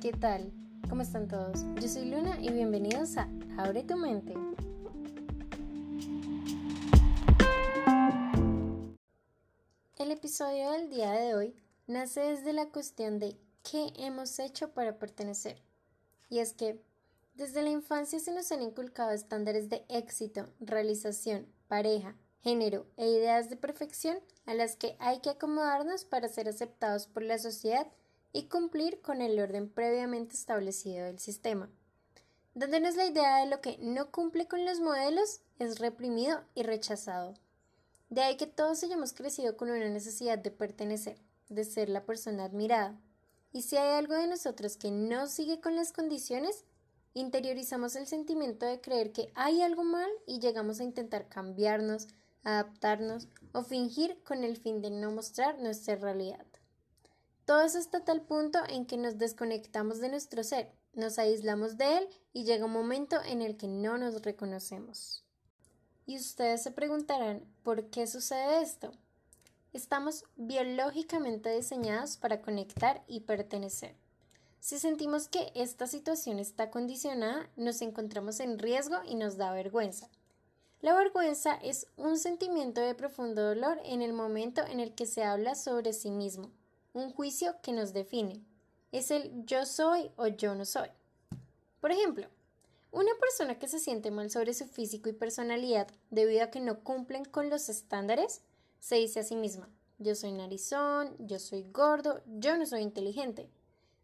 ¿qué tal? ¿Cómo están todos? Yo soy Luna y bienvenidos a Abre tu mente. El episodio del día de hoy nace desde la cuestión de qué hemos hecho para pertenecer. Y es que desde la infancia se nos han inculcado estándares de éxito, realización, pareja, género e ideas de perfección a las que hay que acomodarnos para ser aceptados por la sociedad y cumplir con el orden previamente establecido del sistema. Dándonos la idea de lo que no cumple con los modelos es reprimido y rechazado. De ahí que todos hayamos crecido con una necesidad de pertenecer, de ser la persona admirada. Y si hay algo de nosotros que no sigue con las condiciones, interiorizamos el sentimiento de creer que hay algo mal y llegamos a intentar cambiarnos, adaptarnos o fingir con el fin de no mostrar nuestra realidad. Todo eso hasta tal punto en que nos desconectamos de nuestro ser, nos aislamos de él y llega un momento en el que no nos reconocemos. Y ustedes se preguntarán, ¿por qué sucede esto? Estamos biológicamente diseñados para conectar y pertenecer. Si sentimos que esta situación está condicionada, nos encontramos en riesgo y nos da vergüenza. La vergüenza es un sentimiento de profundo dolor en el momento en el que se habla sobre sí mismo, un juicio que nos define. Es el yo soy o yo no soy. Por ejemplo, una persona que se siente mal sobre su físico y personalidad debido a que no cumplen con los estándares, se dice a sí misma, yo soy narizón, yo soy gordo, yo no soy inteligente.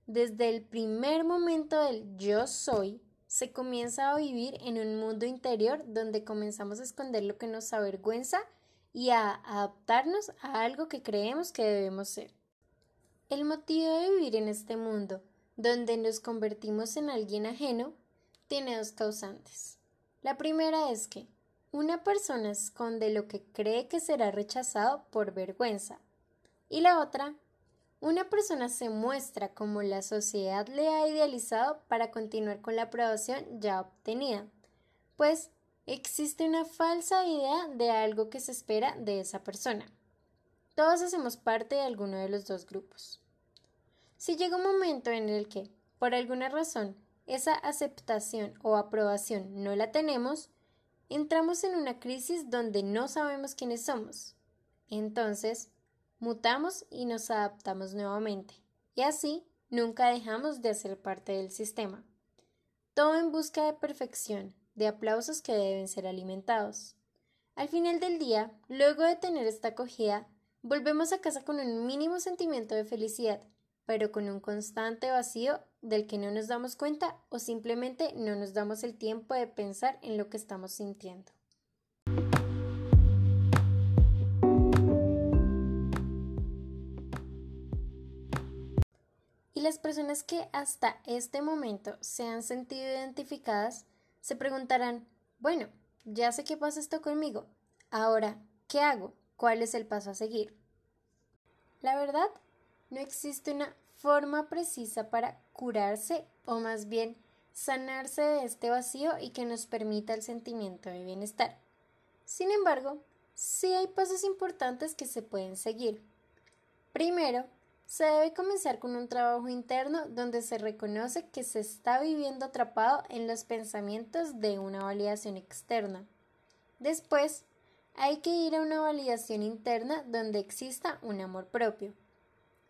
Desde el primer momento del yo soy, se comienza a vivir en un mundo interior donde comenzamos a esconder lo que nos avergüenza y a adaptarnos a algo que creemos que debemos ser. El motivo de vivir en este mundo, donde nos convertimos en alguien ajeno, tiene dos causantes. La primera es que una persona esconde lo que cree que será rechazado por vergüenza. Y la otra una persona se muestra como la sociedad le ha idealizado para continuar con la aprobación ya obtenida, pues existe una falsa idea de algo que se espera de esa persona. Todos hacemos parte de alguno de los dos grupos. Si llega un momento en el que, por alguna razón, esa aceptación o aprobación no la tenemos, entramos en una crisis donde no sabemos quiénes somos. Entonces, mutamos y nos adaptamos nuevamente, y así nunca dejamos de ser parte del sistema. Todo en busca de perfección, de aplausos que deben ser alimentados. Al final del día, luego de tener esta acogida, volvemos a casa con un mínimo sentimiento de felicidad, pero con un constante vacío del que no nos damos cuenta o simplemente no nos damos el tiempo de pensar en lo que estamos sintiendo. Y las personas que hasta este momento se han sentido identificadas se preguntarán, bueno, ya sé qué pasa esto conmigo, ahora, ¿qué hago? ¿Cuál es el paso a seguir? La verdad, no existe una forma precisa para curarse o más bien sanarse de este vacío y que nos permita el sentimiento de bienestar. Sin embargo, sí hay pasos importantes que se pueden seguir. Primero, se debe comenzar con un trabajo interno donde se reconoce que se está viviendo atrapado en los pensamientos de una validación externa. Después, hay que ir a una validación interna donde exista un amor propio.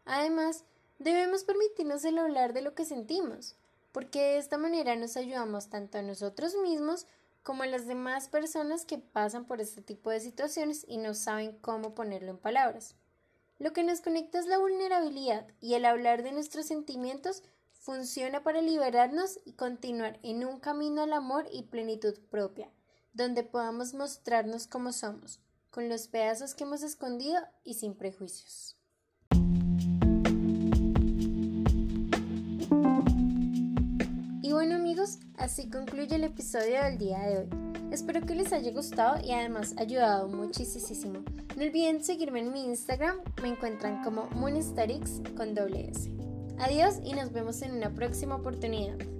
Además, debemos permitirnos el hablar de lo que sentimos, porque de esta manera nos ayudamos tanto a nosotros mismos como a las demás personas que pasan por este tipo de situaciones y no saben cómo ponerlo en palabras. Lo que nos conecta es la vulnerabilidad y el hablar de nuestros sentimientos funciona para liberarnos y continuar en un camino al amor y plenitud propia, donde podamos mostrarnos como somos, con los pedazos que hemos escondido y sin prejuicios. Y bueno amigos, así concluye el episodio del día de hoy. Espero que les haya gustado y además ayudado muchísimo. No olviden seguirme en mi Instagram, me encuentran como Moonstatics con doble S. Adiós y nos vemos en una próxima oportunidad.